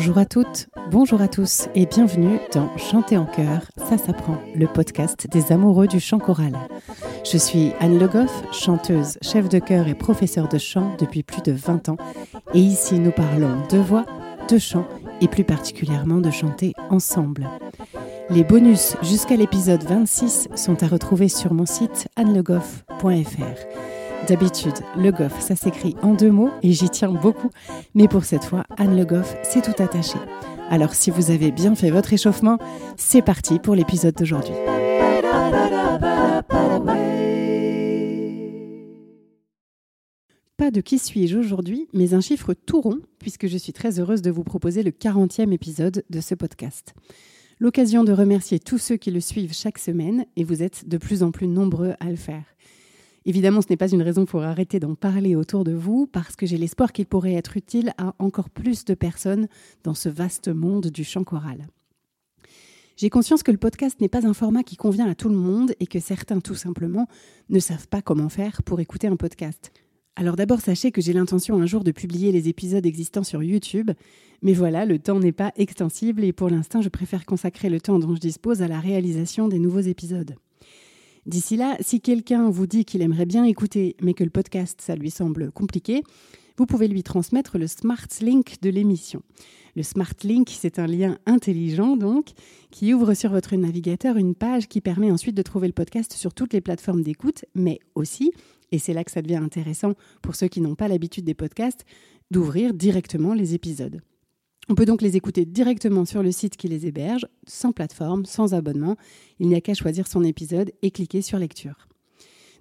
Bonjour à toutes, bonjour à tous et bienvenue dans Chanter en chœur, ça s'apprend, le podcast des amoureux du chant choral. Je suis Anne Le Goff, chanteuse, chef de chœur et professeure de chant depuis plus de 20 ans et ici nous parlons de voix, de chant et plus particulièrement de chanter ensemble. Les bonus jusqu'à l'épisode 26 sont à retrouver sur mon site annelegoff.fr. D'habitude, Le Goff, ça s'écrit en deux mots et j'y tiens beaucoup. Mais pour cette fois, Anne Le Goff, c'est tout attaché. Alors si vous avez bien fait votre échauffement, c'est parti pour l'épisode d'aujourd'hui. Pas de qui suis-je aujourd'hui, mais un chiffre tout rond, puisque je suis très heureuse de vous proposer le 40e épisode de ce podcast. L'occasion de remercier tous ceux qui le suivent chaque semaine, et vous êtes de plus en plus nombreux à le faire. Évidemment, ce n'est pas une raison pour arrêter d'en parler autour de vous, parce que j'ai l'espoir qu'il pourrait être utile à encore plus de personnes dans ce vaste monde du chant choral. J'ai conscience que le podcast n'est pas un format qui convient à tout le monde et que certains, tout simplement, ne savent pas comment faire pour écouter un podcast. Alors d'abord, sachez que j'ai l'intention un jour de publier les épisodes existants sur YouTube, mais voilà, le temps n'est pas extensible et pour l'instant, je préfère consacrer le temps dont je dispose à la réalisation des nouveaux épisodes. D'ici là, si quelqu'un vous dit qu'il aimerait bien écouter, mais que le podcast, ça lui semble compliqué, vous pouvez lui transmettre le Smart Link de l'émission. Le Smart Link, c'est un lien intelligent, donc, qui ouvre sur votre navigateur une page qui permet ensuite de trouver le podcast sur toutes les plateformes d'écoute, mais aussi, et c'est là que ça devient intéressant pour ceux qui n'ont pas l'habitude des podcasts, d'ouvrir directement les épisodes. On peut donc les écouter directement sur le site qui les héberge, sans plateforme, sans abonnement. Il n'y a qu'à choisir son épisode et cliquer sur lecture.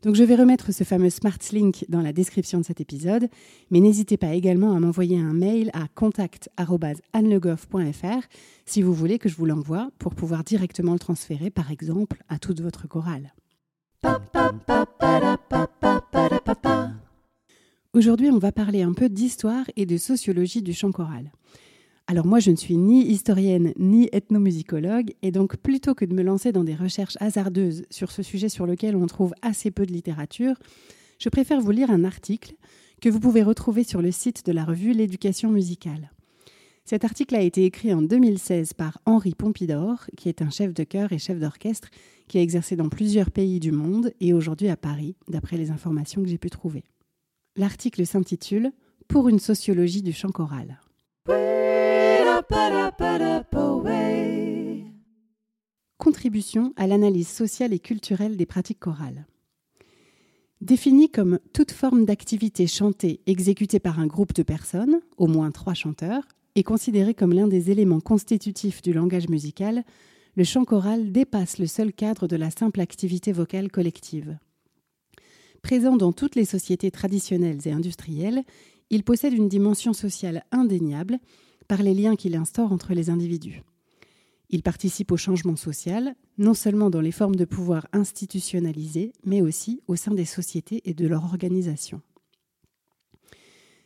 Donc je vais remettre ce fameux Smart Link dans la description de cet épisode, mais n'hésitez pas également à m'envoyer un mail à contact@annelegoff.fr si vous voulez que je vous l'envoie pour pouvoir directement le transférer par exemple à toute votre chorale. Aujourd'hui, on va parler un peu d'histoire et de sociologie du chant choral. Alors moi, je ne suis ni historienne ni ethnomusicologue, et donc plutôt que de me lancer dans des recherches hasardeuses sur ce sujet sur lequel on trouve assez peu de littérature, je préfère vous lire un article que vous pouvez retrouver sur le site de la revue L'éducation musicale. Cet article a été écrit en 2016 par Henri Pompidor, qui est un chef de chœur et chef d'orchestre qui a exercé dans plusieurs pays du monde et aujourd'hui à Paris, d'après les informations que j'ai pu trouver. L'article s'intitule Pour une sociologie du chant choral. Contribution à l'analyse sociale et culturelle des pratiques chorales. Définie comme toute forme d'activité chantée exécutée par un groupe de personnes, au moins trois chanteurs, et considérée comme l'un des éléments constitutifs du langage musical, le chant choral dépasse le seul cadre de la simple activité vocale collective. Présent dans toutes les sociétés traditionnelles et industrielles, il possède une dimension sociale indéniable par les liens qu'il instaure entre les individus. Il participe au changement social, non seulement dans les formes de pouvoir institutionnalisées, mais aussi au sein des sociétés et de leur organisation.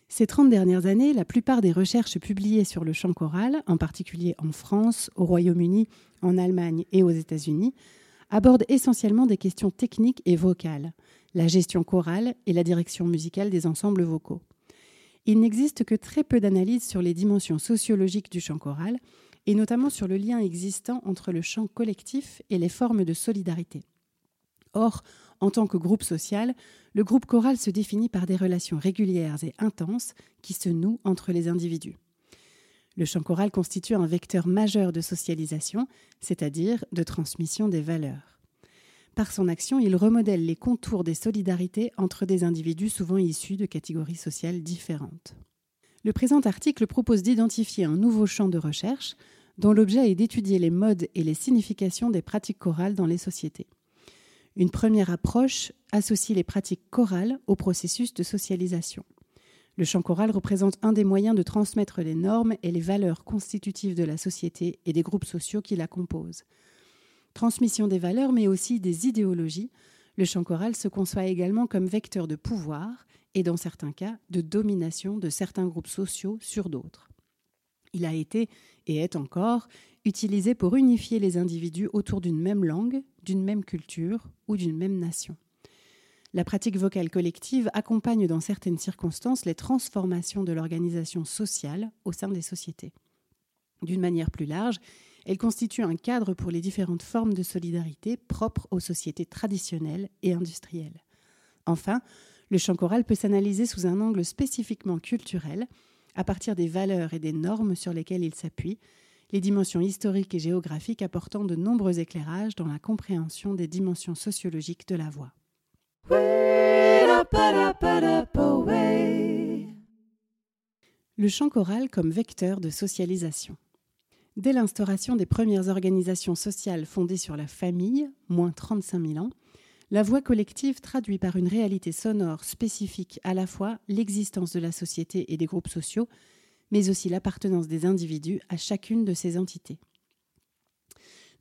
Ces 30 dernières années, la plupart des recherches publiées sur le chant choral, en particulier en France, au Royaume-Uni, en Allemagne et aux États-Unis, abordent essentiellement des questions techniques et vocales, la gestion chorale et la direction musicale des ensembles vocaux il n'existe que très peu d'analyses sur les dimensions sociologiques du chant choral, et notamment sur le lien existant entre le chant collectif et les formes de solidarité. Or, en tant que groupe social, le groupe choral se définit par des relations régulières et intenses qui se nouent entre les individus. Le chant choral constitue un vecteur majeur de socialisation, c'est-à-dire de transmission des valeurs. Par son action, il remodèle les contours des solidarités entre des individus souvent issus de catégories sociales différentes. Le présent article propose d'identifier un nouveau champ de recherche dont l'objet est d'étudier les modes et les significations des pratiques chorales dans les sociétés. Une première approche associe les pratiques chorales au processus de socialisation. Le chant choral représente un des moyens de transmettre les normes et les valeurs constitutives de la société et des groupes sociaux qui la composent. Transmission des valeurs, mais aussi des idéologies, le chant choral se conçoit également comme vecteur de pouvoir et, dans certains cas, de domination de certains groupes sociaux sur d'autres. Il a été, et est encore, utilisé pour unifier les individus autour d'une même langue, d'une même culture ou d'une même nation. La pratique vocale collective accompagne dans certaines circonstances les transformations de l'organisation sociale au sein des sociétés. D'une manière plus large, elle constitue un cadre pour les différentes formes de solidarité propres aux sociétés traditionnelles et industrielles. Enfin, le chant choral peut s'analyser sous un angle spécifiquement culturel, à partir des valeurs et des normes sur lesquelles il s'appuie, les dimensions historiques et géographiques apportant de nombreux éclairages dans la compréhension des dimensions sociologiques de la voix. Le chant choral comme vecteur de socialisation. Dès l'instauration des premières organisations sociales fondées sur la famille, moins 35 000 ans, la voix collective traduit par une réalité sonore spécifique à la fois l'existence de la société et des groupes sociaux, mais aussi l'appartenance des individus à chacune de ces entités.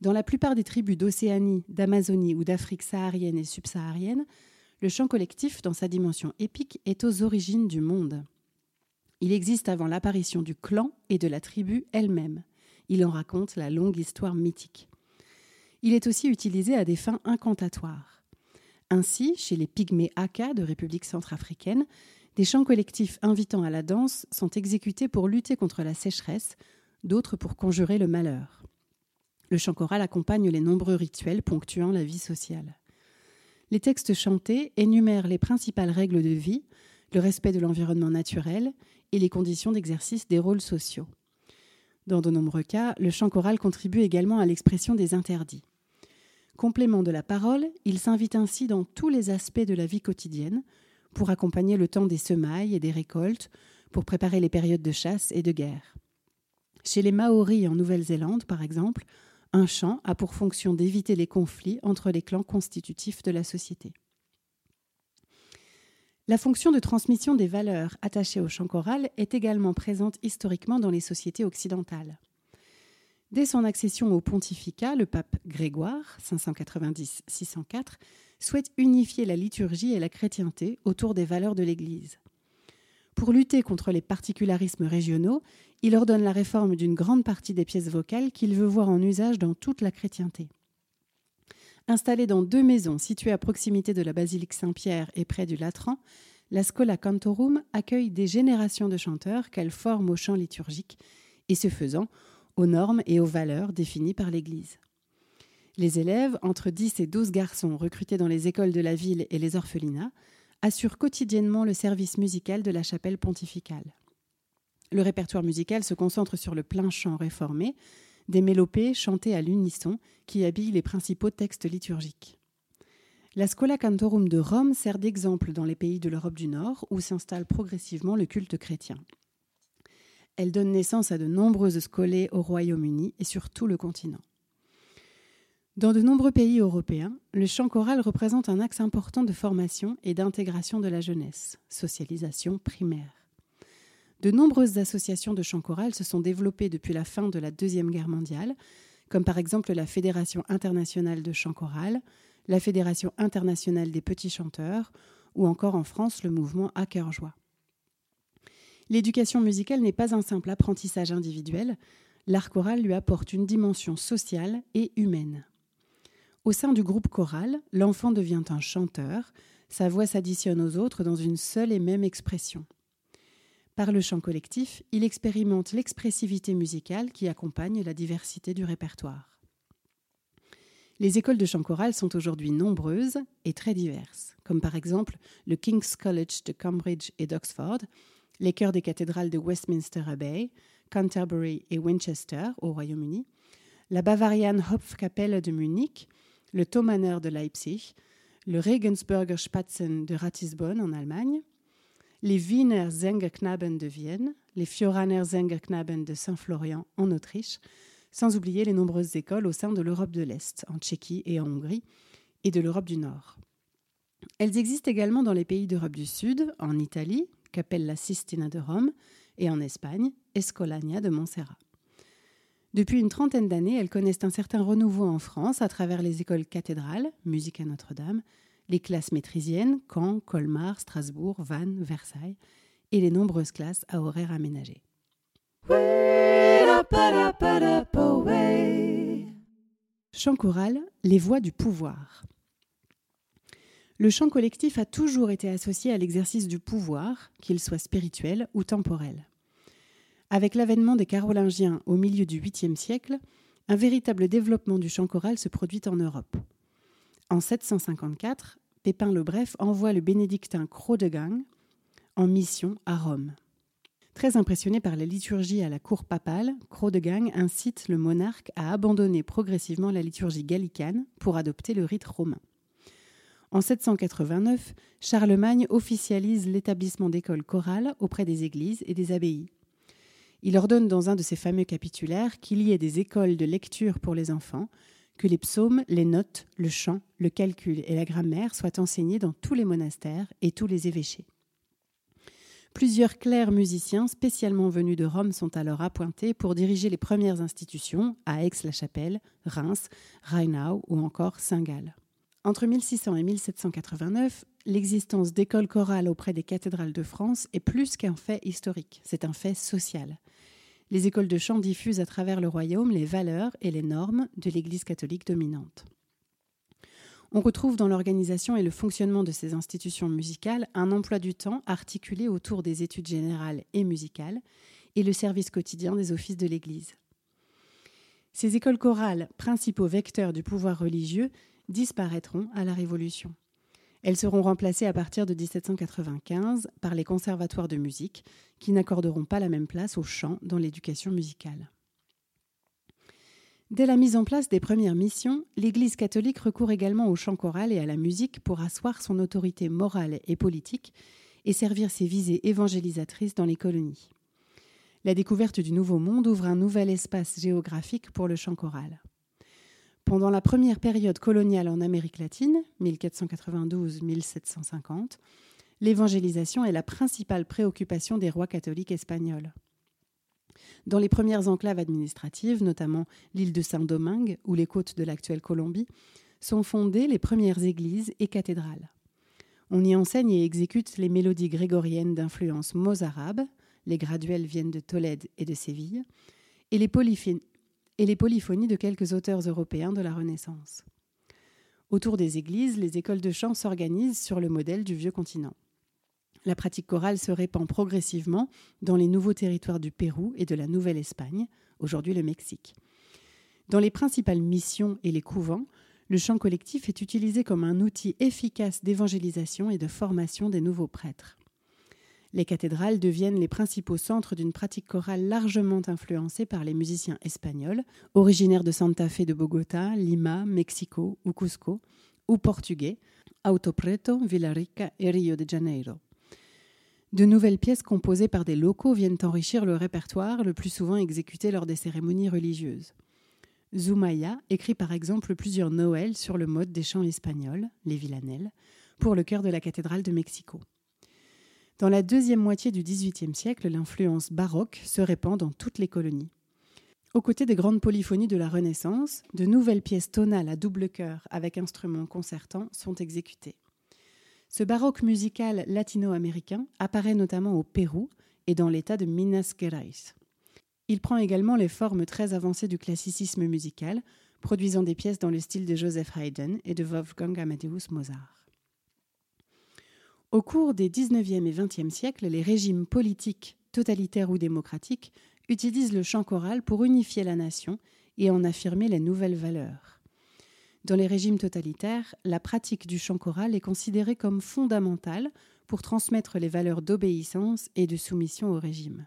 Dans la plupart des tribus d'Océanie, d'Amazonie ou d'Afrique saharienne et subsaharienne, le chant collectif, dans sa dimension épique, est aux origines du monde. Il existe avant l'apparition du clan et de la tribu elle-même. Il en raconte la longue histoire mythique. Il est aussi utilisé à des fins incantatoires. Ainsi, chez les pygmées Aka de République centrafricaine, des chants collectifs invitant à la danse sont exécutés pour lutter contre la sécheresse, d'autres pour conjurer le malheur. Le chant choral accompagne les nombreux rituels ponctuant la vie sociale. Les textes chantés énumèrent les principales règles de vie, le respect de l'environnement naturel et les conditions d'exercice des rôles sociaux. Dans de nombreux cas, le chant choral contribue également à l'expression des interdits. Complément de la parole, il s'invite ainsi dans tous les aspects de la vie quotidienne, pour accompagner le temps des semailles et des récoltes, pour préparer les périodes de chasse et de guerre. Chez les Maoris en Nouvelle-Zélande, par exemple, un chant a pour fonction d'éviter les conflits entre les clans constitutifs de la société. La fonction de transmission des valeurs attachées au chant choral est également présente historiquement dans les sociétés occidentales. Dès son accession au pontificat, le pape Grégoire, 590-604, souhaite unifier la liturgie et la chrétienté autour des valeurs de l'Église. Pour lutter contre les particularismes régionaux, il ordonne la réforme d'une grande partie des pièces vocales qu'il veut voir en usage dans toute la chrétienté. Installée dans deux maisons situées à proximité de la basilique Saint-Pierre et près du Latran, la Scola Cantorum accueille des générations de chanteurs qu'elle forme au chant liturgique et ce faisant aux normes et aux valeurs définies par l'Église. Les élèves, entre 10 et 12 garçons recrutés dans les écoles de la ville et les orphelinats, assurent quotidiennement le service musical de la chapelle pontificale. Le répertoire musical se concentre sur le plein chant réformé, des mélopées chantées à l'unisson qui habillent les principaux textes liturgiques. La Scola Cantorum de Rome sert d'exemple dans les pays de l'Europe du Nord où s'installe progressivement le culte chrétien. Elle donne naissance à de nombreuses scolées au Royaume-Uni et sur tout le continent. Dans de nombreux pays européens, le chant choral représente un axe important de formation et d'intégration de la jeunesse, socialisation primaire. De nombreuses associations de chant choral se sont développées depuis la fin de la Deuxième Guerre mondiale, comme par exemple la Fédération internationale de chant choral, la Fédération internationale des petits chanteurs, ou encore en France le mouvement À joie. L'éducation musicale n'est pas un simple apprentissage individuel, l'art choral lui apporte une dimension sociale et humaine. Au sein du groupe choral, l'enfant devient un chanteur, sa voix s'additionne aux autres dans une seule et même expression. Par le chant collectif, il expérimente l'expressivité musicale qui accompagne la diversité du répertoire. Les écoles de chant choral sont aujourd'hui nombreuses et très diverses, comme par exemple le King's College de Cambridge et d'Oxford, les chœurs des cathédrales de Westminster Abbey, Canterbury et Winchester au Royaume-Uni, la Bavarian Hopfkapelle de Munich, le Thomaner de Leipzig, le Regensburger Spatzen de Ratisbonne en Allemagne, les Wiener Sängerknaben de Vienne, les Fioraner Sängerknaben de Saint-Florian en Autriche, sans oublier les nombreuses écoles au sein de l'Europe de l'Est, en Tchéquie et en Hongrie, et de l'Europe du Nord. Elles existent également dans les pays d'Europe du Sud, en Italie, Capella Sistina de Rome, et en Espagne, Escolania de Montserrat. Depuis une trentaine d'années, elles connaissent un certain renouveau en France à travers les écoles cathédrales, musique à Notre-Dame, les classes maîtrisiennes, Caen, Colmar, Strasbourg, Vannes, Versailles, et les nombreuses classes à horaires aménagés. Chant choral, les voix du pouvoir. Le chant collectif a toujours été associé à l'exercice du pouvoir, qu'il soit spirituel ou temporel. Avec l'avènement des Carolingiens au milieu du 8e siècle, un véritable développement du chant choral se produit en Europe. En 754, Pépin le Bref envoie le bénédictin Chrodegang en mission à Rome. Très impressionné par la liturgie à la cour papale, Chrodegang incite le monarque à abandonner progressivement la liturgie gallicane pour adopter le rite romain. En 789, Charlemagne officialise l'établissement d'écoles chorales auprès des églises et des abbayes. Il ordonne dans un de ses fameux capitulaires qu'il y ait des écoles de lecture pour les enfants, que les psaumes, les notes, le chant, le calcul et la grammaire soient enseignés dans tous les monastères et tous les évêchés. Plusieurs clercs musiciens spécialement venus de Rome sont alors appointés pour diriger les premières institutions à Aix-la-Chapelle, Reims, Rheinau ou encore Saint-Gall. Entre 1600 et 1789, l'existence d'écoles chorales auprès des cathédrales de France est plus qu'un fait historique, c'est un fait social les écoles de chant diffusent à travers le royaume les valeurs et les normes de l'Église catholique dominante. On retrouve dans l'organisation et le fonctionnement de ces institutions musicales un emploi du temps articulé autour des études générales et musicales et le service quotidien des offices de l'Église. Ces écoles chorales, principaux vecteurs du pouvoir religieux, disparaîtront à la Révolution. Elles seront remplacées à partir de 1795 par les conservatoires de musique, qui n'accorderont pas la même place au chant dans l'éducation musicale. Dès la mise en place des premières missions, l'Église catholique recourt également au chant choral et à la musique pour asseoir son autorité morale et politique et servir ses visées évangélisatrices dans les colonies. La découverte du Nouveau Monde ouvre un nouvel espace géographique pour le chant choral. Pendant la première période coloniale en Amérique latine, 1492-1750, l'évangélisation est la principale préoccupation des rois catholiques espagnols. Dans les premières enclaves administratives, notamment l'île de Saint-Domingue ou les côtes de l'actuelle Colombie, sont fondées les premières églises et cathédrales. On y enseigne et exécute les mélodies grégoriennes d'influence mozarabe, les graduels viennent de Tolède et de Séville, et les, et les polyphonies de quelques auteurs européens de la Renaissance. Autour des églises, les écoles de chant s'organisent sur le modèle du vieux continent. La pratique chorale se répand progressivement dans les nouveaux territoires du Pérou et de la Nouvelle-Espagne, aujourd'hui le Mexique. Dans les principales missions et les couvents, le chant collectif est utilisé comme un outil efficace d'évangélisation et de formation des nouveaux prêtres les cathédrales deviennent les principaux centres d'une pratique chorale largement influencée par les musiciens espagnols, originaires de Santa Fe de Bogota, Lima, Mexico ou Cusco, ou portugais, Auto Preto, Villarica et Rio de Janeiro. De nouvelles pièces composées par des locaux viennent enrichir le répertoire, le plus souvent exécuté lors des cérémonies religieuses. Zumaya écrit par exemple plusieurs Noëls sur le mode des chants espagnols, les villanelles, pour le chœur de la cathédrale de Mexico. Dans la deuxième moitié du XVIIIe siècle, l'influence baroque se répand dans toutes les colonies. Aux côtés des grandes polyphonies de la Renaissance, de nouvelles pièces tonales à double chœur avec instruments concertants sont exécutées. Ce baroque musical latino-américain apparaît notamment au Pérou et dans l'État de Minas Gerais. Il prend également les formes très avancées du classicisme musical, produisant des pièces dans le style de Joseph Haydn et de Wolfgang Amadeus Mozart. Au cours des 19e et 20e siècles, les régimes politiques, totalitaires ou démocratiques, utilisent le chant choral pour unifier la nation et en affirmer les nouvelles valeurs. Dans les régimes totalitaires, la pratique du chant choral est considérée comme fondamentale pour transmettre les valeurs d'obéissance et de soumission au régime.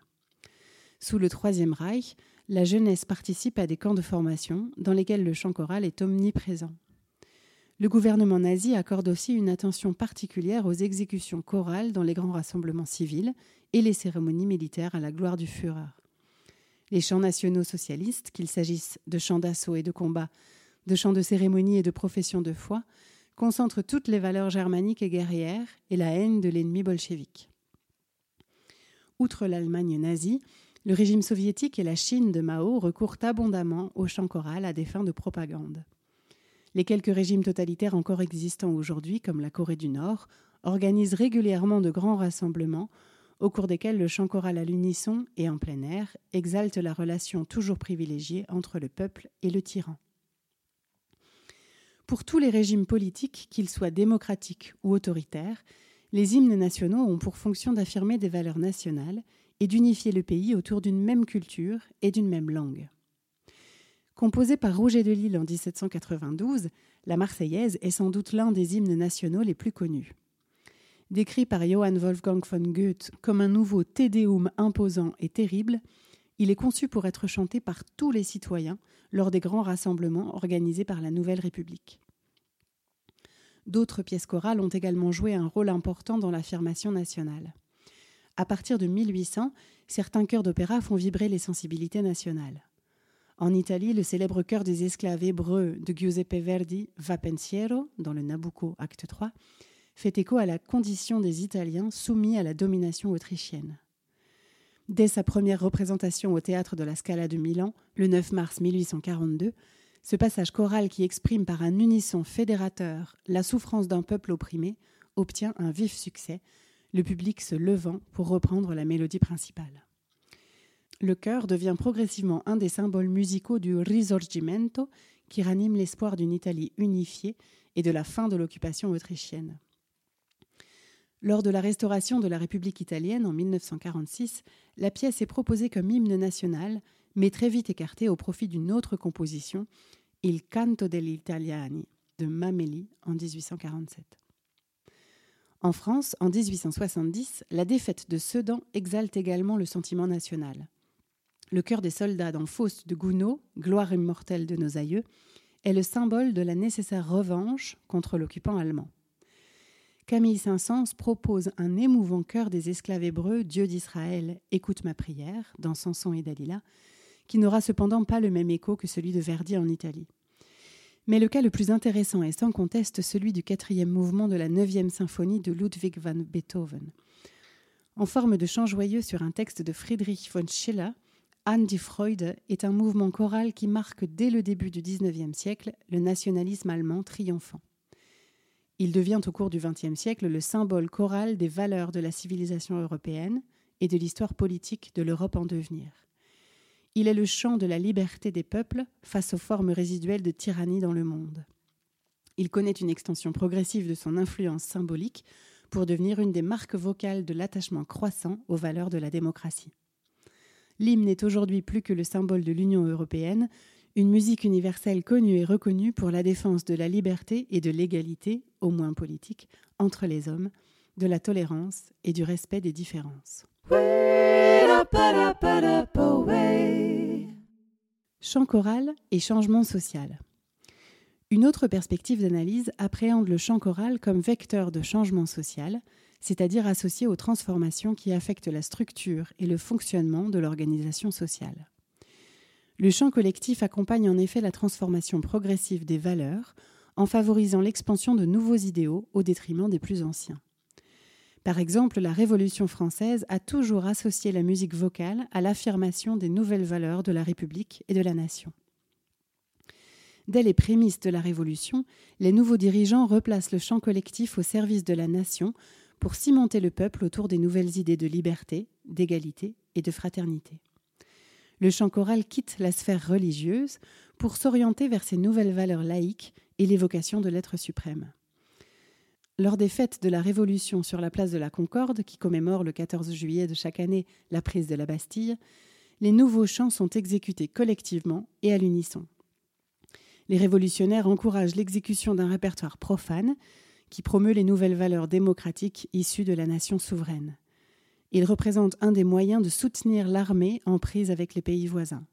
Sous le Troisième Reich, la jeunesse participe à des camps de formation dans lesquels le chant choral est omniprésent. Le gouvernement nazi accorde aussi une attention particulière aux exécutions chorales dans les grands rassemblements civils et les cérémonies militaires à la gloire du Führer. Les chants nationaux socialistes, qu'il s'agisse de chants d'assaut et de combat, de chants de cérémonie et de profession de foi, concentrent toutes les valeurs germaniques et guerrières et la haine de l'ennemi bolchevique. Outre l'Allemagne nazie, le régime soviétique et la Chine de Mao recourent abondamment au chant choral à des fins de propagande. Les quelques régimes totalitaires encore existants aujourd'hui, comme la Corée du Nord, organisent régulièrement de grands rassemblements au cours desquels le chant choral à l'unisson et en plein air exalte la relation toujours privilégiée entre le peuple et le tyran. Pour tous les régimes politiques, qu'ils soient démocratiques ou autoritaires, les hymnes nationaux ont pour fonction d'affirmer des valeurs nationales et d'unifier le pays autour d'une même culture et d'une même langue. Composée par Roger de Lille en 1792, la Marseillaise est sans doute l'un des hymnes nationaux les plus connus. Décrit par Johann Wolfgang von Goethe comme un nouveau Tédéum imposant et terrible, il est conçu pour être chanté par tous les citoyens lors des grands rassemblements organisés par la Nouvelle République. D'autres pièces chorales ont également joué un rôle important dans l'affirmation nationale. À partir de 1800, certains chœurs d'opéra font vibrer les sensibilités nationales. En Italie, le célèbre chœur des esclaves hébreux de Giuseppe Verdi, Va Pensiero, dans le Nabucco, acte 3, fait écho à la condition des Italiens soumis à la domination autrichienne. Dès sa première représentation au théâtre de la Scala de Milan, le 9 mars 1842, ce passage choral qui exprime par un unisson fédérateur la souffrance d'un peuple opprimé obtient un vif succès, le public se levant pour reprendre la mélodie principale. Le chœur devient progressivement un des symboles musicaux du Risorgimento qui ranime l'espoir d'une Italie unifiée et de la fin de l'occupation autrichienne. Lors de la restauration de la République italienne en 1946, la pièce est proposée comme hymne national, mais très vite écartée au profit d'une autre composition, Il canto degli italiani, de Mameli en 1847. En France, en 1870, la défaite de Sedan exalte également le sentiment national. Le cœur des soldats dans Faust de Gounod, gloire immortelle de nos aïeux, est le symbole de la nécessaire revanche contre l'occupant allemand. Camille Saint-Saëns propose un émouvant chœur des esclaves hébreux, Dieu d'Israël, écoute ma prière, dans Samson et Dalila, qui n'aura cependant pas le même écho que celui de Verdi en Italie. Mais le cas le plus intéressant est sans conteste celui du quatrième mouvement de la neuvième symphonie de Ludwig van Beethoven. En forme de chant joyeux sur un texte de Friedrich von Schiller, An die Freude est un mouvement choral qui marque dès le début du XIXe siècle le nationalisme allemand triomphant. Il devient au cours du XXe siècle le symbole choral des valeurs de la civilisation européenne et de l'histoire politique de l'Europe en devenir. Il est le chant de la liberté des peuples face aux formes résiduelles de tyrannie dans le monde. Il connaît une extension progressive de son influence symbolique pour devenir une des marques vocales de l'attachement croissant aux valeurs de la démocratie. L'hymne est aujourd'hui plus que le symbole de l'Union européenne, une musique universelle connue et reconnue pour la défense de la liberté et de l'égalité, au moins politique, entre les hommes, de la tolérance et du respect des différences. Chant choral et changement social. Une autre perspective d'analyse appréhende le chant choral comme vecteur de changement social, c'est-à-dire associé aux transformations qui affectent la structure et le fonctionnement de l'organisation sociale. Le chant collectif accompagne en effet la transformation progressive des valeurs en favorisant l'expansion de nouveaux idéaux au détriment des plus anciens. Par exemple, la Révolution française a toujours associé la musique vocale à l'affirmation des nouvelles valeurs de la République et de la nation. Dès les prémices de la Révolution, les nouveaux dirigeants replacent le chant collectif au service de la nation pour cimenter le peuple autour des nouvelles idées de liberté, d'égalité et de fraternité le chant choral quitte la sphère religieuse pour s'orienter vers ses nouvelles valeurs laïques et l'évocation de l'être suprême. Lors des fêtes de la Révolution sur la place de la Concorde, qui commémore le 14 juillet de chaque année la prise de la Bastille, les nouveaux chants sont exécutés collectivement et à l'unisson. Les révolutionnaires encouragent l'exécution d'un répertoire profane qui promeut les nouvelles valeurs démocratiques issues de la nation souveraine. Il représente un des moyens de soutenir l'armée en prise avec les pays voisins.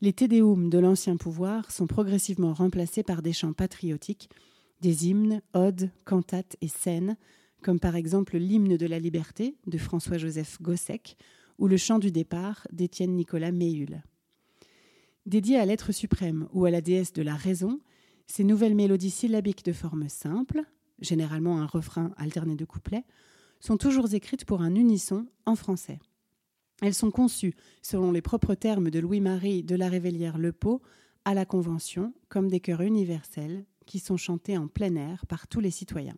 Les tédéums de l'ancien pouvoir sont progressivement remplacés par des chants patriotiques, des hymnes, odes, cantates et scènes, comme par exemple l'hymne de la liberté de François-Joseph Gossec ou le chant du départ d'Étienne Nicolas Méhul. Dédiés à l'être suprême ou à la déesse de la raison, ces nouvelles mélodies syllabiques de forme simple, généralement un refrain alterné de couplets, sont toujours écrites pour un unisson en français. Elles sont conçues, selon les propres termes de Louis-Marie de la Révélière Le Pau, à la Convention comme des chœurs universels qui sont chantés en plein air par tous les citoyens.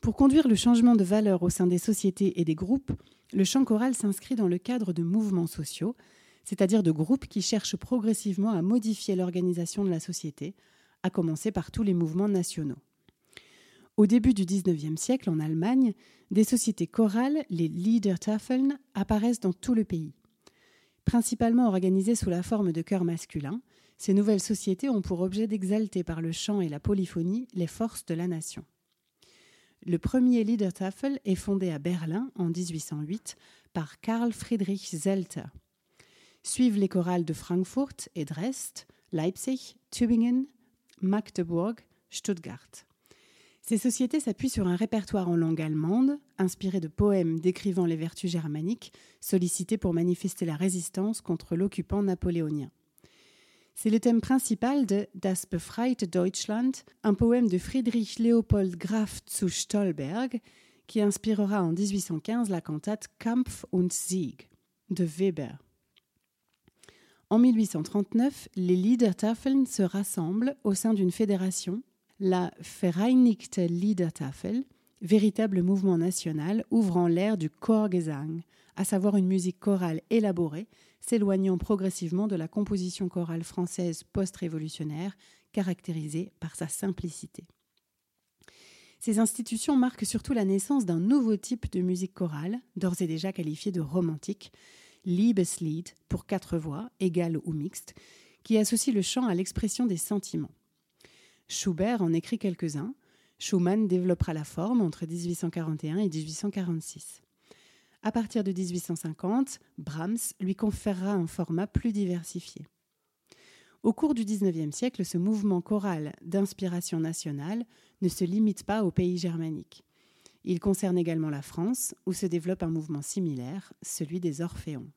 Pour conduire le changement de valeur au sein des sociétés et des groupes, le chant choral s'inscrit dans le cadre de mouvements sociaux, c'est-à-dire de groupes qui cherchent progressivement à modifier l'organisation de la société, à commencer par tous les mouvements nationaux. Au début du XIXe siècle, en Allemagne, des sociétés chorales, les Liedertafeln, apparaissent dans tout le pays. Principalement organisées sous la forme de chœurs masculins, ces nouvelles sociétés ont pour objet d'exalter par le chant et la polyphonie les forces de la nation. Le premier Liedertafel est fondé à Berlin en 1808 par Karl Friedrich Zelter. Suivent les chorales de Francfort et Dresde, Leipzig, Tübingen, Magdeburg, Stuttgart. Ces sociétés s'appuient sur un répertoire en langue allemande, inspiré de poèmes décrivant les vertus germaniques, sollicités pour manifester la résistance contre l'occupant napoléonien. C'est le thème principal de Das befreite Deutschland, un poème de Friedrich Leopold Graf zu Stolberg, qui inspirera en 1815 la cantate Kampf und Sieg de Weber. En 1839, les Liedertafeln se rassemblent au sein d'une fédération, la Vereinigte Liedertafel, véritable mouvement national ouvrant l'ère du Chorgesang, à savoir une musique chorale élaborée, s'éloignant progressivement de la composition chorale française post-révolutionnaire, caractérisée par sa simplicité. Ces institutions marquent surtout la naissance d'un nouveau type de musique chorale, d'ores et déjà qualifié de romantique, Liebeslied pour quatre voix, égales ou mixtes, qui associe le chant à l'expression des sentiments. Schubert en écrit quelques-uns. Schumann développera la forme entre 1841 et 1846. À partir de 1850, Brahms lui conférera un format plus diversifié. Au cours du XIXe siècle, ce mouvement choral d'inspiration nationale ne se limite pas aux pays germaniques. Il concerne également la France, où se développe un mouvement similaire, celui des Orphéons.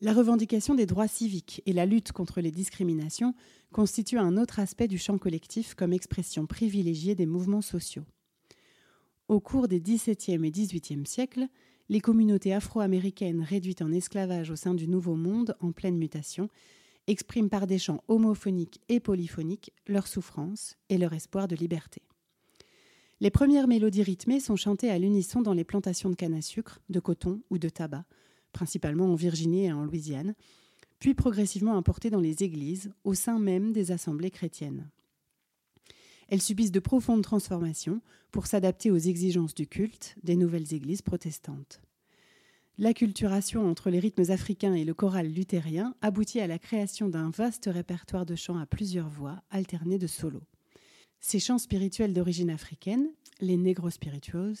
La revendication des droits civiques et la lutte contre les discriminations constituent un autre aspect du champ collectif comme expression privilégiée des mouvements sociaux. Au cours des XVIIe et XVIIIe siècles, les communautés afro-américaines réduites en esclavage au sein du Nouveau Monde en pleine mutation expriment par des chants homophoniques et polyphoniques leur souffrance et leur espoir de liberté. Les premières mélodies rythmées sont chantées à l'unisson dans les plantations de canne à sucre, de coton ou de tabac, principalement en Virginie et en Louisiane, puis progressivement importées dans les églises, au sein même des assemblées chrétiennes. Elles subissent de profondes transformations pour s'adapter aux exigences du culte des nouvelles églises protestantes. L'acculturation entre les rythmes africains et le choral luthérien aboutit à la création d'un vaste répertoire de chants à plusieurs voix, alternés de solos. Ces chants spirituels d'origine africaine, les negro spirituals,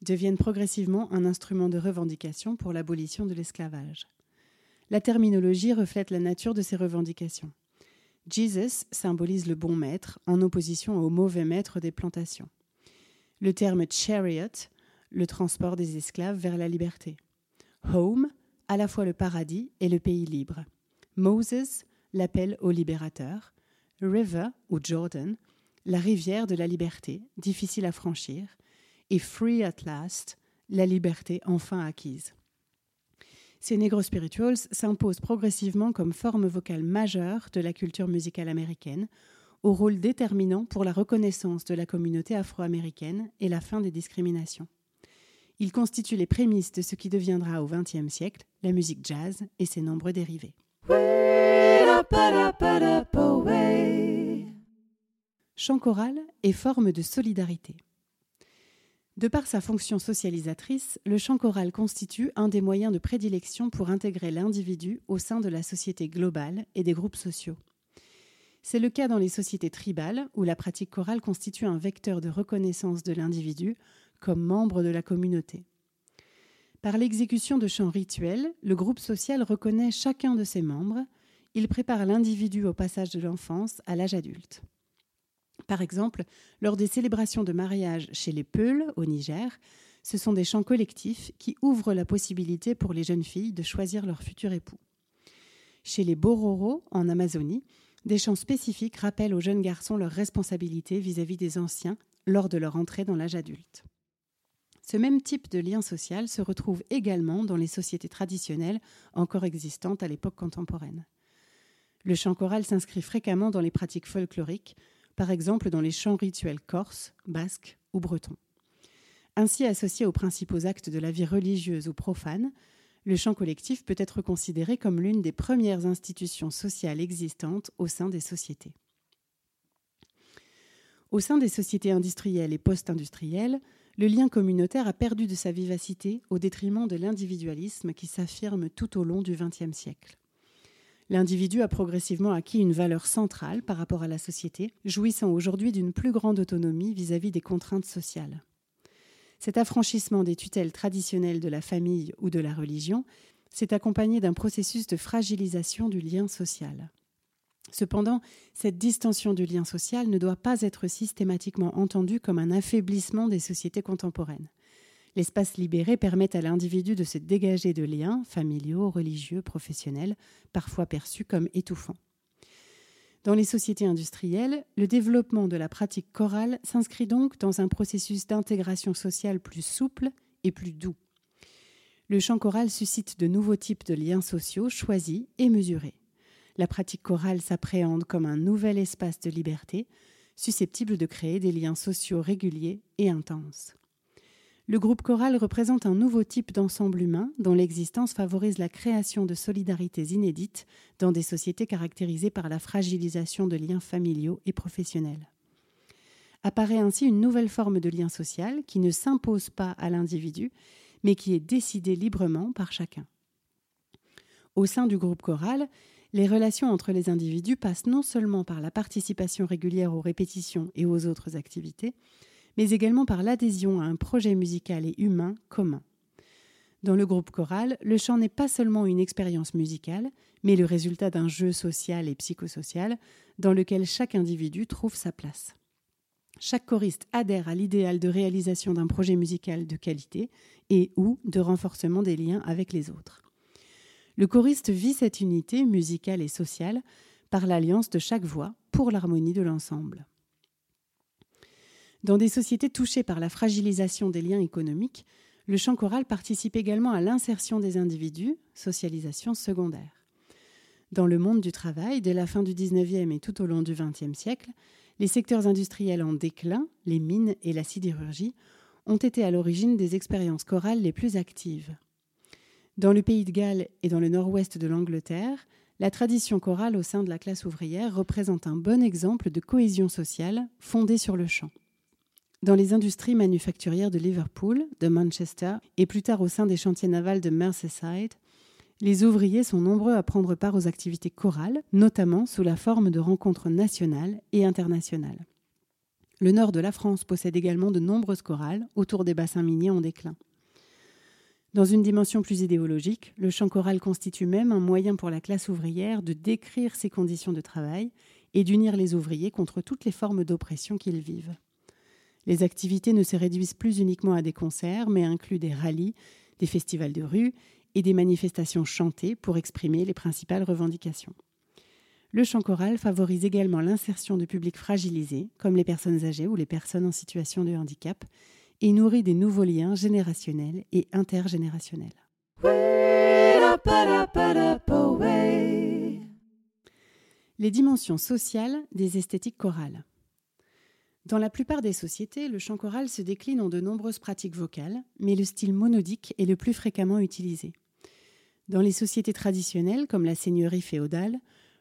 deviennent progressivement un instrument de revendication pour l'abolition de l'esclavage. La terminologie reflète la nature de ces revendications. Jesus symbolise le bon maître en opposition au mauvais maître des plantations. Le terme chariot, le transport des esclaves vers la liberté. Home, à la fois le paradis et le pays libre. Moses, l'appel au libérateur. River ou Jordan, la rivière de la liberté, difficile à franchir, et Free at Last, la liberté enfin acquise. Ces Negro Spirituals s'imposent progressivement comme forme vocale majeure de la culture musicale américaine, au rôle déterminant pour la reconnaissance de la communauté afro-américaine et la fin des discriminations. Ils constituent les prémices de ce qui deviendra au XXe siècle la musique jazz et ses nombreux dérivés. Chant choral et forme de solidarité. De par sa fonction socialisatrice, le chant choral constitue un des moyens de prédilection pour intégrer l'individu au sein de la société globale et des groupes sociaux. C'est le cas dans les sociétés tribales, où la pratique chorale constitue un vecteur de reconnaissance de l'individu comme membre de la communauté. Par l'exécution de chants rituels, le groupe social reconnaît chacun de ses membres, il prépare l'individu au passage de l'enfance à l'âge adulte. Par exemple, lors des célébrations de mariage chez les Peuls au Niger, ce sont des chants collectifs qui ouvrent la possibilité pour les jeunes filles de choisir leur futur époux. Chez les Bororo en Amazonie, des chants spécifiques rappellent aux jeunes garçons leurs responsabilités vis-à-vis des anciens lors de leur entrée dans l'âge adulte. Ce même type de lien social se retrouve également dans les sociétés traditionnelles encore existantes à l'époque contemporaine. Le chant choral s'inscrit fréquemment dans les pratiques folkloriques, par exemple dans les chants rituels corses, basques ou bretons. Ainsi associé aux principaux actes de la vie religieuse ou profane, le chant collectif peut être considéré comme l'une des premières institutions sociales existantes au sein des sociétés. Au sein des sociétés industrielles et post-industrielles, le lien communautaire a perdu de sa vivacité au détriment de l'individualisme qui s'affirme tout au long du XXe siècle. L'individu a progressivement acquis une valeur centrale par rapport à la société, jouissant aujourd'hui d'une plus grande autonomie vis-à-vis des contraintes sociales. Cet affranchissement des tutelles traditionnelles de la famille ou de la religion s'est accompagné d'un processus de fragilisation du lien social. Cependant, cette distension du lien social ne doit pas être systématiquement entendue comme un affaiblissement des sociétés contemporaines. L'espace libéré permet à l'individu de se dégager de liens familiaux, religieux, professionnels, parfois perçus comme étouffants. Dans les sociétés industrielles, le développement de la pratique chorale s'inscrit donc dans un processus d'intégration sociale plus souple et plus doux. Le chant choral suscite de nouveaux types de liens sociaux choisis et mesurés. La pratique chorale s'appréhende comme un nouvel espace de liberté, susceptible de créer des liens sociaux réguliers et intenses. Le groupe choral représente un nouveau type d'ensemble humain dont l'existence favorise la création de solidarités inédites dans des sociétés caractérisées par la fragilisation de liens familiaux et professionnels. Apparaît ainsi une nouvelle forme de lien social qui ne s'impose pas à l'individu, mais qui est décidée librement par chacun. Au sein du groupe choral, les relations entre les individus passent non seulement par la participation régulière aux répétitions et aux autres activités, mais également par l'adhésion à un projet musical et humain commun. Dans le groupe choral, le chant n'est pas seulement une expérience musicale, mais le résultat d'un jeu social et psychosocial dans lequel chaque individu trouve sa place. Chaque choriste adhère à l'idéal de réalisation d'un projet musical de qualité et ou de renforcement des liens avec les autres. Le choriste vit cette unité musicale et sociale par l'alliance de chaque voix pour l'harmonie de l'ensemble. Dans des sociétés touchées par la fragilisation des liens économiques, le chant choral participe également à l'insertion des individus, socialisation secondaire. Dans le monde du travail, dès la fin du XIXe et tout au long du XXe siècle, les secteurs industriels en déclin, les mines et la sidérurgie, ont été à l'origine des expériences chorales les plus actives. Dans le pays de Galles et dans le nord-ouest de l'Angleterre, la tradition chorale au sein de la classe ouvrière représente un bon exemple de cohésion sociale fondée sur le chant. Dans les industries manufacturières de Liverpool, de Manchester et plus tard au sein des chantiers navals de Merseyside, les ouvriers sont nombreux à prendre part aux activités chorales, notamment sous la forme de rencontres nationales et internationales. Le nord de la France possède également de nombreuses chorales autour des bassins miniers en déclin. Dans une dimension plus idéologique, le chant choral constitue même un moyen pour la classe ouvrière de décrire ses conditions de travail et d'unir les ouvriers contre toutes les formes d'oppression qu'ils vivent. Les activités ne se réduisent plus uniquement à des concerts, mais incluent des rallyes, des festivals de rue et des manifestations chantées pour exprimer les principales revendications. Le chant choral favorise également l'insertion de publics fragilisés, comme les personnes âgées ou les personnes en situation de handicap, et nourrit des nouveaux liens générationnels et intergénérationnels. Les dimensions sociales des esthétiques chorales. Dans la plupart des sociétés, le chant choral se décline en de nombreuses pratiques vocales, mais le style monodique est le plus fréquemment utilisé. Dans les sociétés traditionnelles, comme la seigneurie féodale,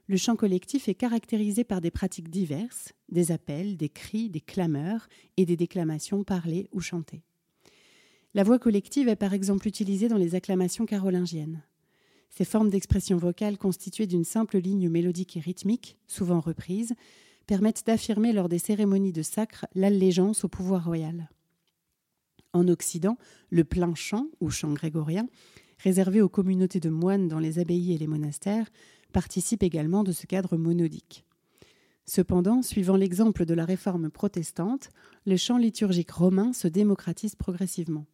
le chant collectif est caractérisé par des pratiques diverses, des appels, des cris, des clameurs et des déclamations parlées ou chantées. La voix collective est par exemple utilisée dans les acclamations carolingiennes. Ces formes d'expression vocale constituées d'une simple ligne mélodique et rythmique, souvent reprise, permettent d'affirmer lors des cérémonies de sacre l'allégeance au pouvoir royal. En Occident, le plein chant, ou chant grégorien, réservé aux communautés de moines dans les abbayes et les monastères, participe également de ce cadre monodique. Cependant, suivant l'exemple de la réforme protestante, le chant liturgique romain se démocratise progressivement.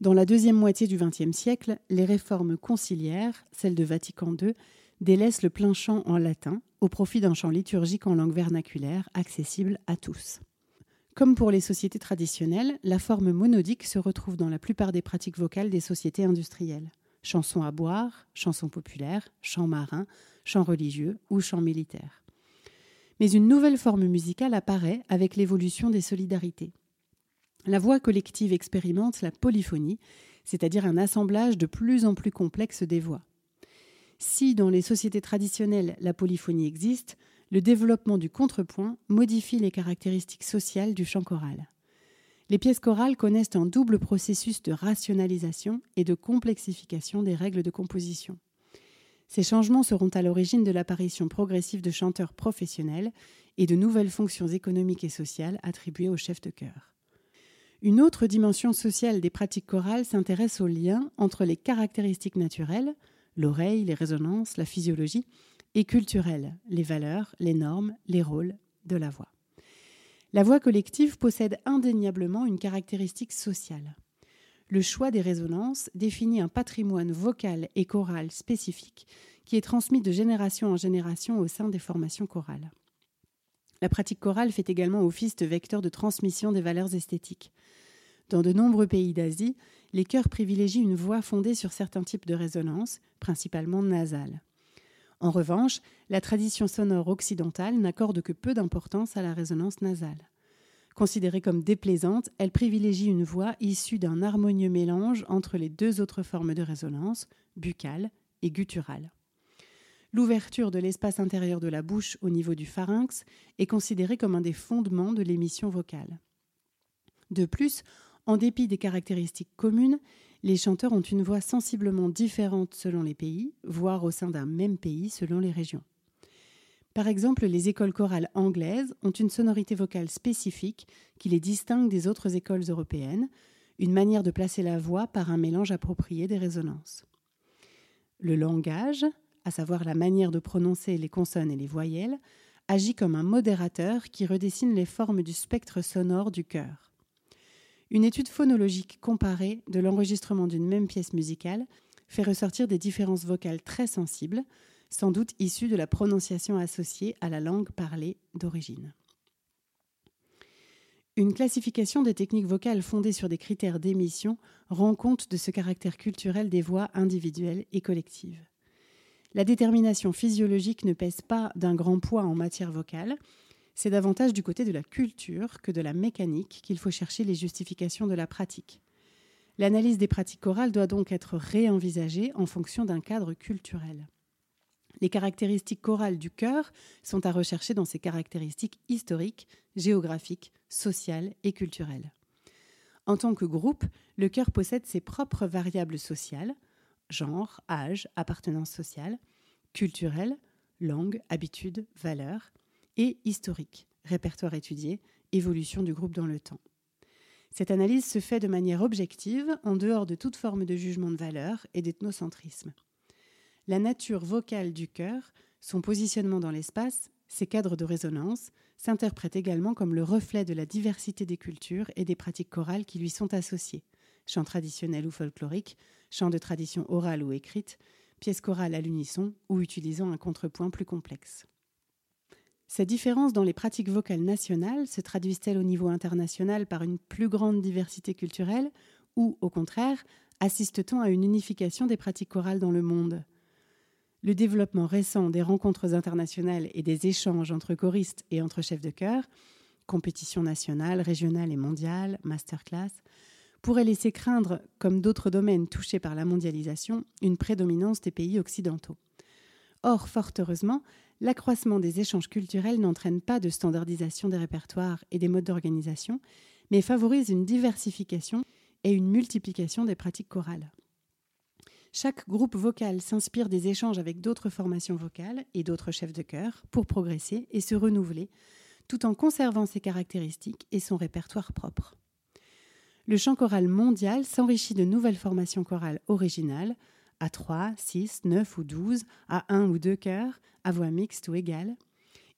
Dans la deuxième moitié du XXe siècle, les réformes conciliaires, celles de Vatican II, délaisse le plein chant en latin au profit d'un chant liturgique en langue vernaculaire accessible à tous. Comme pour les sociétés traditionnelles, la forme monodique se retrouve dans la plupart des pratiques vocales des sociétés industrielles. Chansons à boire, chansons populaires, chants marins, chants religieux ou chants militaires. Mais une nouvelle forme musicale apparaît avec l'évolution des solidarités. La voix collective expérimente la polyphonie, c'est-à-dire un assemblage de plus en plus complexe des voix. Si dans les sociétés traditionnelles la polyphonie existe, le développement du contrepoint modifie les caractéristiques sociales du chant choral. Les pièces chorales connaissent un double processus de rationalisation et de complexification des règles de composition. Ces changements seront à l'origine de l'apparition progressive de chanteurs professionnels et de nouvelles fonctions économiques et sociales attribuées aux chefs de chœur. Une autre dimension sociale des pratiques chorales s'intéresse au lien entre les caractéristiques naturelles, l'oreille, les résonances, la physiologie, et culturelles, les valeurs, les normes, les rôles de la voix. La voix collective possède indéniablement une caractéristique sociale. Le choix des résonances définit un patrimoine vocal et choral spécifique qui est transmis de génération en génération au sein des formations chorales. La pratique chorale fait également office de vecteur de transmission des valeurs esthétiques. Dans de nombreux pays d'Asie, les chœurs privilégient une voix fondée sur certains types de résonances, principalement nasales. En revanche, la tradition sonore occidentale n'accorde que peu d'importance à la résonance nasale. Considérée comme déplaisante, elle privilégie une voix issue d'un harmonieux mélange entre les deux autres formes de résonance, buccale et gutturale. L'ouverture de l'espace intérieur de la bouche au niveau du pharynx est considérée comme un des fondements de l'émission vocale. De plus, en dépit des caractéristiques communes, les chanteurs ont une voix sensiblement différente selon les pays, voire au sein d'un même pays selon les régions. Par exemple, les écoles chorales anglaises ont une sonorité vocale spécifique qui les distingue des autres écoles européennes, une manière de placer la voix par un mélange approprié des résonances. Le langage, à savoir la manière de prononcer les consonnes et les voyelles, agit comme un modérateur qui redessine les formes du spectre sonore du cœur. Une étude phonologique comparée de l'enregistrement d'une même pièce musicale fait ressortir des différences vocales très sensibles, sans doute issues de la prononciation associée à la langue parlée d'origine. Une classification des techniques vocales fondée sur des critères d'émission rend compte de ce caractère culturel des voix individuelles et collectives. La détermination physiologique ne pèse pas d'un grand poids en matière vocale, c'est davantage du côté de la culture que de la mécanique qu'il faut chercher les justifications de la pratique. L'analyse des pratiques chorales doit donc être réenvisagée en fonction d'un cadre culturel. Les caractéristiques chorales du cœur sont à rechercher dans ses caractéristiques historiques, géographiques, sociales et culturelles. En tant que groupe, le cœur possède ses propres variables sociales, genre, âge, appartenance sociale, culturelle, langue, habitude, valeurs, et historique, répertoire étudié, évolution du groupe dans le temps. Cette analyse se fait de manière objective, en dehors de toute forme de jugement de valeur et d'ethnocentrisme. La nature vocale du cœur, son positionnement dans l'espace, ses cadres de résonance, s'interprètent également comme le reflet de la diversité des cultures et des pratiques chorales qui lui sont associées. Chant traditionnel ou folklorique, chant de tradition orale ou écrite, pièces chorales à l'unisson ou utilisant un contrepoint plus complexe. Ces différences dans les pratiques vocales nationales se traduisent-elles au niveau international par une plus grande diversité culturelle ou, au contraire, assiste-t-on à une unification des pratiques chorales dans le monde? Le développement récent des rencontres internationales et des échanges entre choristes et entre chefs de chœur, compétitions nationales, régionales et mondiales, masterclass, pourrait laisser craindre, comme d'autres domaines touchés par la mondialisation, une prédominance des pays occidentaux. Or, fort heureusement, l'accroissement des échanges culturels n'entraîne pas de standardisation des répertoires et des modes d'organisation, mais favorise une diversification et une multiplication des pratiques chorales. Chaque groupe vocal s'inspire des échanges avec d'autres formations vocales et d'autres chefs de chœur pour progresser et se renouveler, tout en conservant ses caractéristiques et son répertoire propre. Le chant choral mondial s'enrichit de nouvelles formations chorales originales, à 3, 6, 9 ou 12, à 1 ou 2 chœurs, à voix mixte ou égale,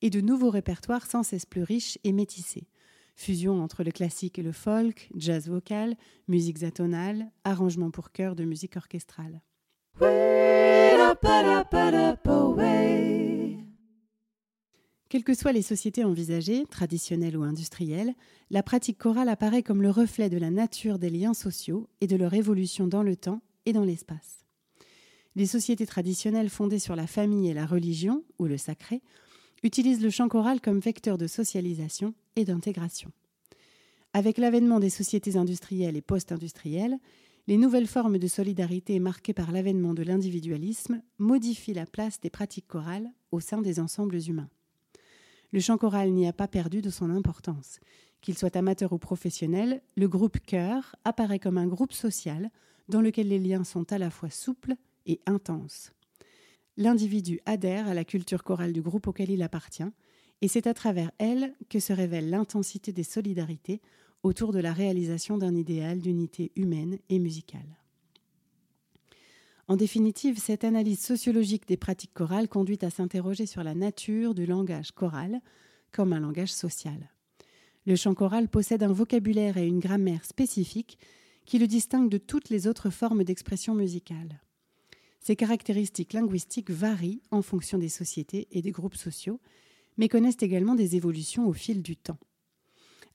et de nouveaux répertoires sans cesse plus riches et métissés. Fusion entre le classique et le folk, jazz vocal, musiques atonales, arrangements pour chœur de musique orchestrale. Quelles que soient les sociétés envisagées, traditionnelles ou industrielles, la pratique chorale apparaît comme le reflet de la nature des liens sociaux et de leur évolution dans le temps et dans l'espace. Les sociétés traditionnelles fondées sur la famille et la religion, ou le sacré, utilisent le chant choral comme vecteur de socialisation et d'intégration. Avec l'avènement des sociétés industrielles et post-industrielles, les nouvelles formes de solidarité marquées par l'avènement de l'individualisme modifient la place des pratiques chorales au sein des ensembles humains. Le chant choral n'y a pas perdu de son importance. Qu'il soit amateur ou professionnel, le groupe chœur apparaît comme un groupe social dans lequel les liens sont à la fois souples et intenses. L'individu adhère à la culture chorale du groupe auquel il appartient, et c'est à travers elle que se révèle l'intensité des solidarités autour de la réalisation d'un idéal d'unité humaine et musicale. En définitive, cette analyse sociologique des pratiques chorales conduit à s'interroger sur la nature du langage choral comme un langage social. Le chant choral possède un vocabulaire et une grammaire spécifiques qui le distinguent de toutes les autres formes d'expression musicale. Ces caractéristiques linguistiques varient en fonction des sociétés et des groupes sociaux, mais connaissent également des évolutions au fil du temps.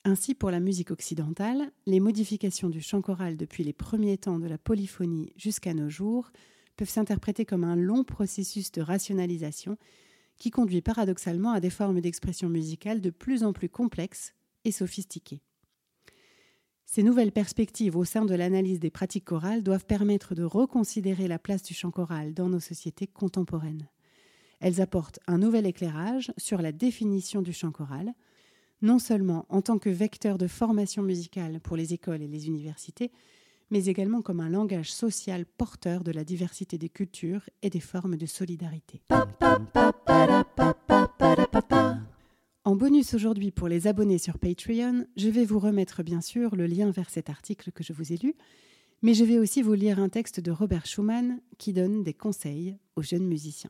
Ainsi, pour la musique occidentale, les modifications du chant choral depuis les premiers temps de la polyphonie jusqu'à nos jours peuvent s'interpréter comme un long processus de rationalisation qui conduit paradoxalement à des formes d'expression musicale de plus en plus complexes et sophistiquées. Ces nouvelles perspectives au sein de l'analyse des pratiques chorales doivent permettre de reconsidérer la place du chant choral dans nos sociétés contemporaines. Elles apportent un nouvel éclairage sur la définition du chant choral, non seulement en tant que vecteur de formation musicale pour les écoles et les universités, mais également comme un langage social porteur de la diversité des cultures et des formes de solidarité. En bonus aujourd'hui pour les abonnés sur Patreon, je vais vous remettre bien sûr le lien vers cet article que je vous ai lu, mais je vais aussi vous lire un texte de Robert Schumann qui donne des conseils aux jeunes musiciens.